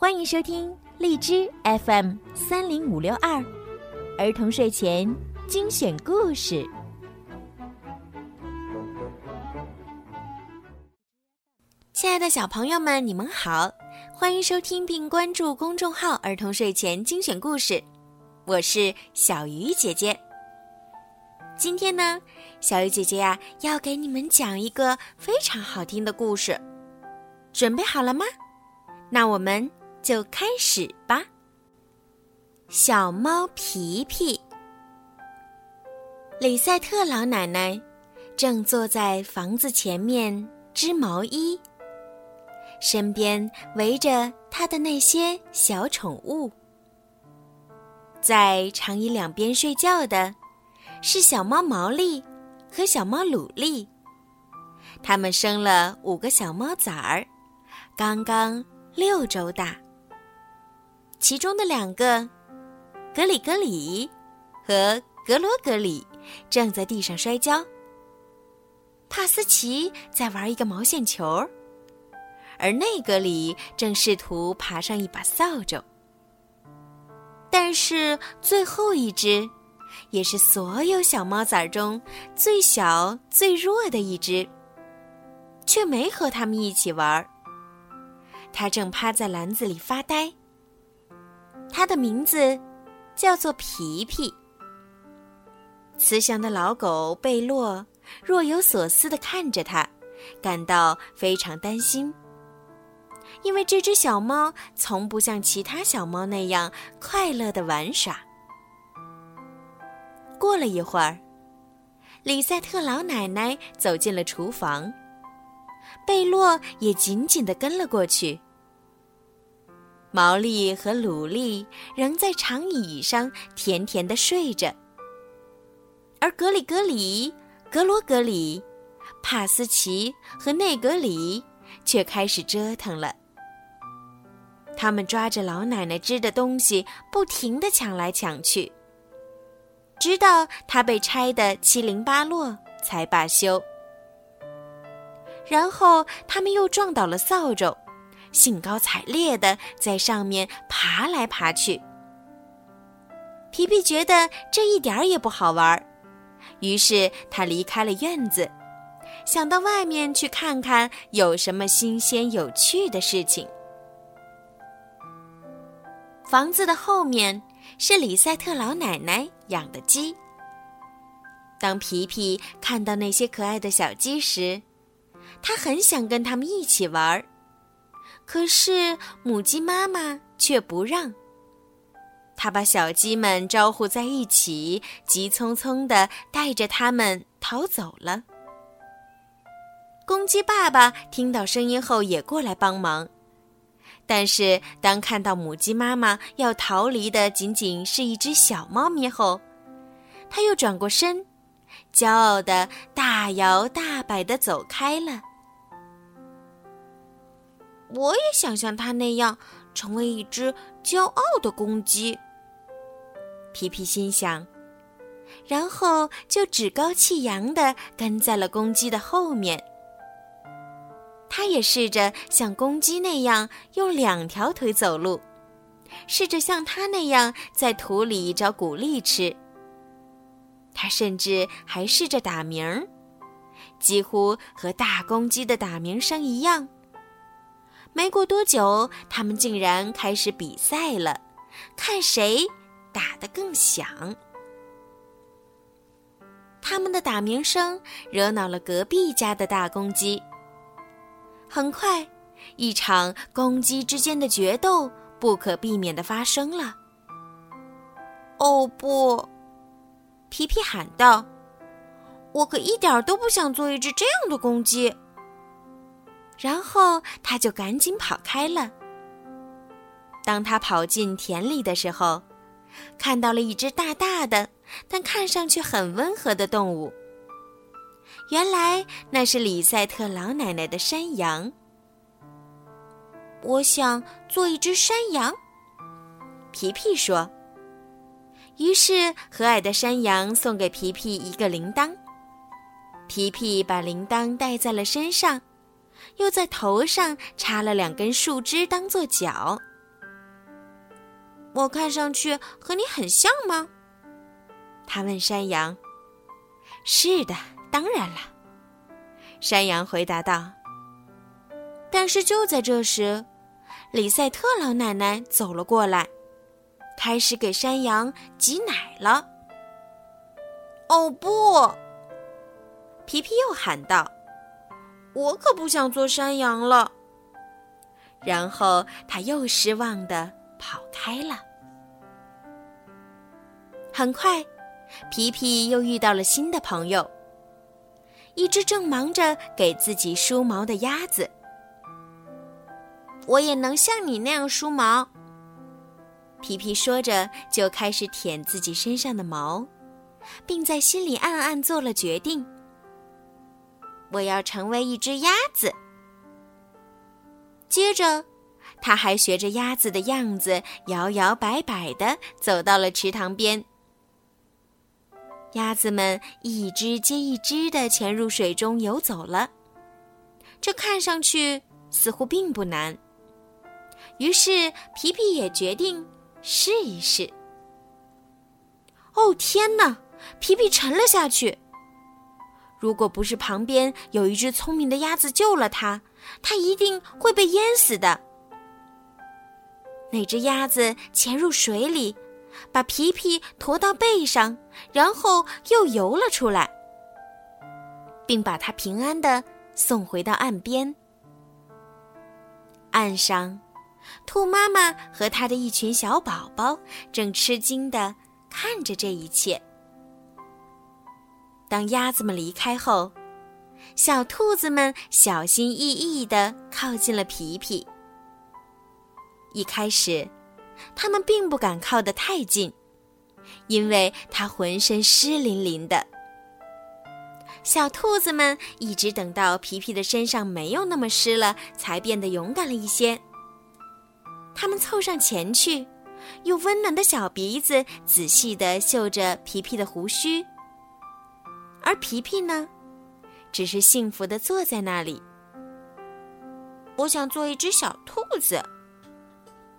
欢迎收听荔枝 FM 三零五六二儿童睡前精选故事。亲爱的小朋友们，你们好，欢迎收听并关注公众号“儿童睡前精选故事”，我是小鱼姐姐。今天呢，小鱼姐姐呀要给你们讲一个非常好听的故事，准备好了吗？那我们。就开始吧。小猫皮皮，李塞特老奶奶正坐在房子前面织毛衣，身边围着她的那些小宠物。在长椅两边睡觉的是小猫毛利和小猫鲁利，它们生了五个小猫崽儿，刚刚六周大。其中的两个，格里格里和格罗格里，正在地上摔跤。帕斯奇在玩一个毛线球，而内格里正试图爬上一把扫帚。但是最后一只，也是所有小猫崽中最小最弱的一只，却没和他们一起玩。它正趴在篮子里发呆。它的名字叫做皮皮。慈祥的老狗贝洛若有所思地看着它，感到非常担心，因为这只小猫从不像其他小猫那样快乐地玩耍。过了一会儿，里塞特老奶奶走进了厨房，贝洛也紧紧地跟了过去。毛利和鲁利仍在长椅上甜甜的睡着，而格里格里、格罗格里、帕斯奇和内格里却开始折腾了。他们抓着老奶奶织的东西，不停地抢来抢去，直到它被拆得七零八落才罢休。然后他们又撞倒了扫帚。兴高采烈地在上面爬来爬去。皮皮觉得这一点儿也不好玩，于是他离开了院子，想到外面去看看有什么新鲜有趣的事情。房子的后面是里塞特老奶奶养的鸡。当皮皮看到那些可爱的小鸡时，他很想跟它们一起玩。可是母鸡妈妈却不让。它把小鸡们招呼在一起，急匆匆地带着它们逃走了。公鸡爸爸听到声音后也过来帮忙，但是当看到母鸡妈妈要逃离的仅仅是一只小猫咪后，他又转过身，骄傲的大摇大摆地走开了。我也想像他那样，成为一只骄傲的公鸡。皮皮心想，然后就趾高气扬地跟在了公鸡的后面。他也试着像公鸡那样用两条腿走路，试着像他那样在土里找谷粒吃。他甚至还试着打鸣，几乎和大公鸡的打鸣声一样。没过多久，他们竟然开始比赛了，看谁打得更响。他们的打鸣声惹恼了隔壁家的大公鸡。很快，一场公鸡之间的决斗不可避免的发生了。哦不！皮皮喊道：“我可一点都不想做一只这样的公鸡。”然后他就赶紧跑开了。当他跑进田里的时候，看到了一只大大的但看上去很温和的动物。原来那是里塞特老奶奶的山羊。我想做一只山羊，皮皮说。于是和蔼的山羊送给皮皮一个铃铛，皮皮把铃铛戴在了身上。又在头上插了两根树枝当做脚，我看上去和你很像吗？他问山羊。是的，当然了，山羊回答道。但是就在这时，李赛特老奶奶走了过来，开始给山羊挤奶了。哦不！皮皮又喊道：“我可不想做山羊了。”然后他又失望的跑开了。很快。皮皮又遇到了新的朋友，一只正忙着给自己梳毛的鸭子。我也能像你那样梳毛。皮皮说着，就开始舔自己身上的毛，并在心里暗暗做了决定：我要成为一只鸭子。接着，他还学着鸭子的样子，摇摇摆摆地走到了池塘边。鸭子们一只接一只的潜入水中游走了，这看上去似乎并不难。于是皮皮也决定试一试。哦天哪！皮皮沉了下去。如果不是旁边有一只聪明的鸭子救了他，他一定会被淹死的。那只鸭子潜入水里。把皮皮驮到背上，然后又游了出来，并把它平安的送回到岸边。岸上，兔妈妈和它的一群小宝宝正吃惊的看着这一切。当鸭子们离开后，小兔子们小心翼翼的靠近了皮皮。一开始。他们并不敢靠得太近，因为它浑身湿淋淋的。小兔子们一直等到皮皮的身上没有那么湿了，才变得勇敢了一些。他们凑上前去，用温暖的小鼻子仔细地嗅着皮皮的胡须。而皮皮呢，只是幸福地坐在那里。我想做一只小兔子，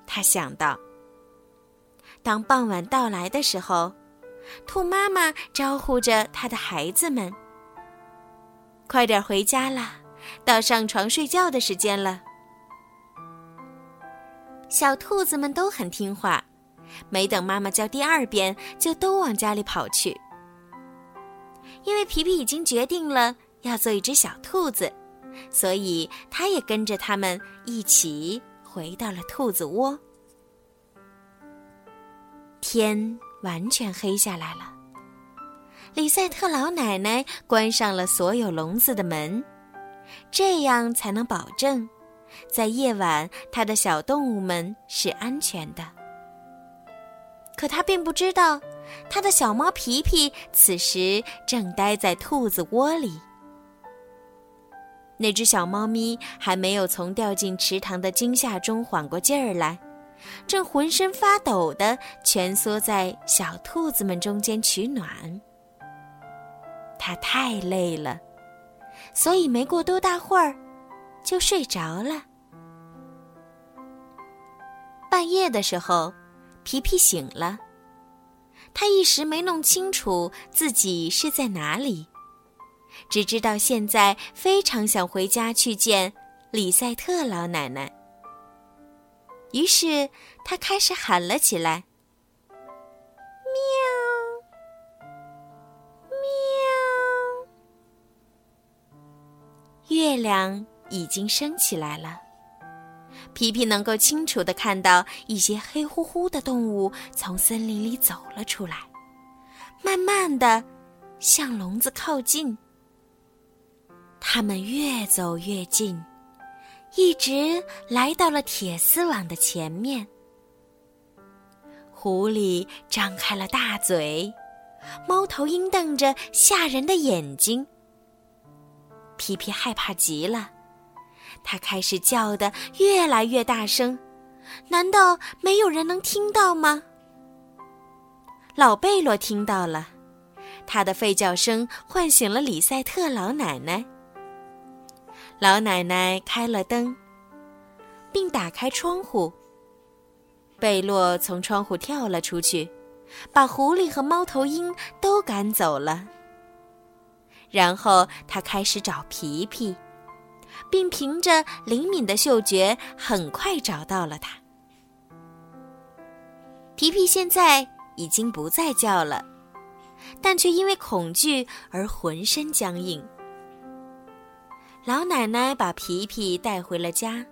他想到。当傍晚到来的时候，兔妈妈招呼着它的孩子们：“快点回家啦，到上床睡觉的时间了。”小兔子们都很听话，没等妈妈叫第二遍，就都往家里跑去。因为皮皮已经决定了要做一只小兔子，所以他也跟着他们一起回到了兔子窝。天完全黑下来了。里赛特老奶奶关上了所有笼子的门，这样才能保证，在夜晚她的小动物们是安全的。可他并不知道，他的小猫皮皮此时正待在兔子窝里。那只小猫咪还没有从掉进池塘的惊吓中缓过劲儿来。正浑身发抖的蜷缩在小兔子们中间取暖，它太累了，所以没过多大会儿就睡着了。半夜的时候，皮皮醒了，他一时没弄清楚自己是在哪里，只知道现在非常想回家去见李赛特老奶奶。于是，他开始喊了起来：“喵，喵！”月亮已经升起来了，皮皮能够清楚的看到一些黑乎乎的动物从森林里走了出来，慢慢的向笼子靠近。它们越走越近。一直来到了铁丝网的前面，狐狸张开了大嘴，猫头鹰瞪着吓人的眼睛。皮皮害怕极了，他开始叫得越来越大声。难道没有人能听到吗？老贝洛听到了，他的吠叫声唤醒了里赛特老奶奶。老奶奶开了灯，并打开窗户。贝洛从窗户跳了出去，把狐狸和猫头鹰都赶走了。然后他开始找皮皮，并凭着灵敏的嗅觉，很快找到了它。皮皮现在已经不再叫了，但却因为恐惧而浑身僵硬。老奶奶把皮皮带回了家，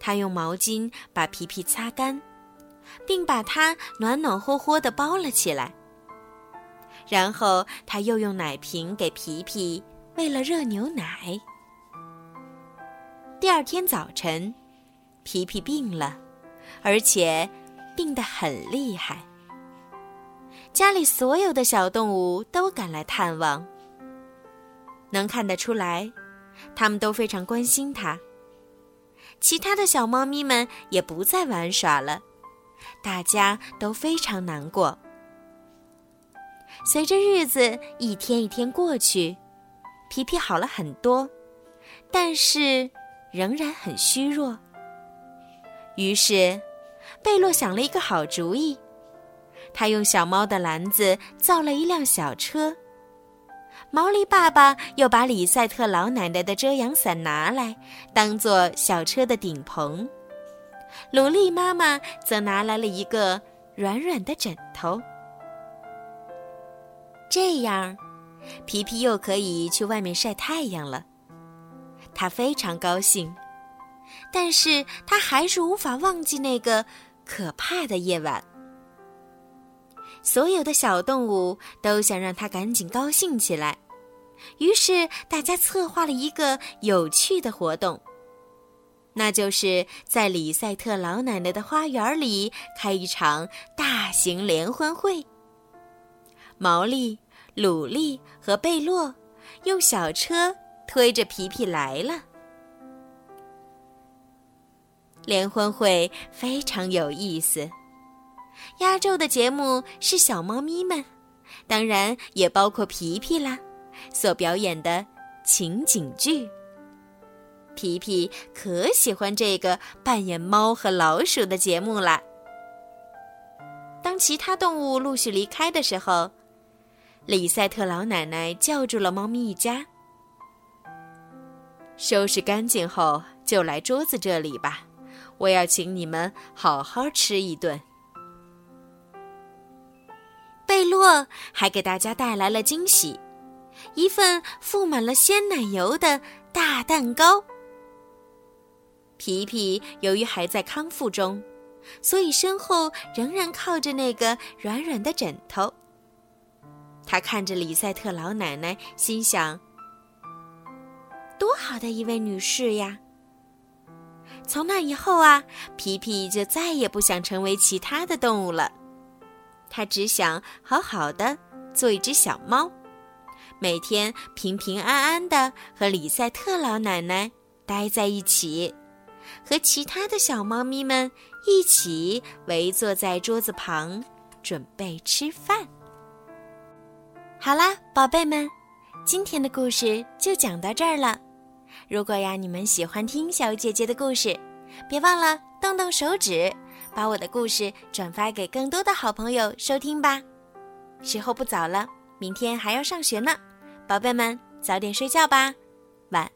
她用毛巾把皮皮擦干，并把它暖暖和和地包了起来。然后，她又用奶瓶给皮皮喂了热牛奶。第二天早晨，皮皮病了，而且病得很厉害。家里所有的小动物都赶来探望。能看得出来，他们都非常关心他。其他的小猫咪们也不再玩耍了，大家都非常难过。随着日子一天一天过去，皮皮好了很多，但是仍然很虚弱。于是，贝洛想了一个好主意，他用小猫的篮子造了一辆小车。毛利爸爸又把里赛特老奶奶的遮阳伞拿来，当做小车的顶棚。鲁莉妈妈则拿来了一个软软的枕头。这样，皮皮又可以去外面晒太阳了。他非常高兴，但是他还是无法忘记那个可怕的夜晚。所有的小动物都想让他赶紧高兴起来，于是大家策划了一个有趣的活动，那就是在里赛特老奶奶的花园里开一场大型联欢会。毛利、鲁利和贝洛用小车推着皮皮来了。联欢会非常有意思，压轴的节目是小猫咪们，当然也包括皮皮啦，所表演的情景剧。皮皮可喜欢这个扮演猫和老鼠的节目啦。当其他动物陆续离开的时候。里赛特老奶奶叫住了猫咪一家：“收拾干净后就来桌子这里吧，我要请你们好好吃一顿。”贝洛还给大家带来了惊喜：一份覆满了鲜奶油的大蛋糕。皮皮由于还在康复中，所以身后仍然靠着那个软软的枕头。他看着里赛特老奶奶，心想：“好的一位女士呀！”从那以后啊，皮皮就再也不想成为其他的动物了，他只想好好的做一只小猫，每天平平安安的和里赛特老奶奶待在一起，和其他的小猫咪们一起围坐在桌子旁，准备吃饭。好啦，宝贝们，今天的故事就讲到这儿了。如果呀，你们喜欢听小姐姐的故事，别忘了动动手指，把我的故事转发给更多的好朋友收听吧。时候不早了，明天还要上学呢，宝贝们早点睡觉吧，晚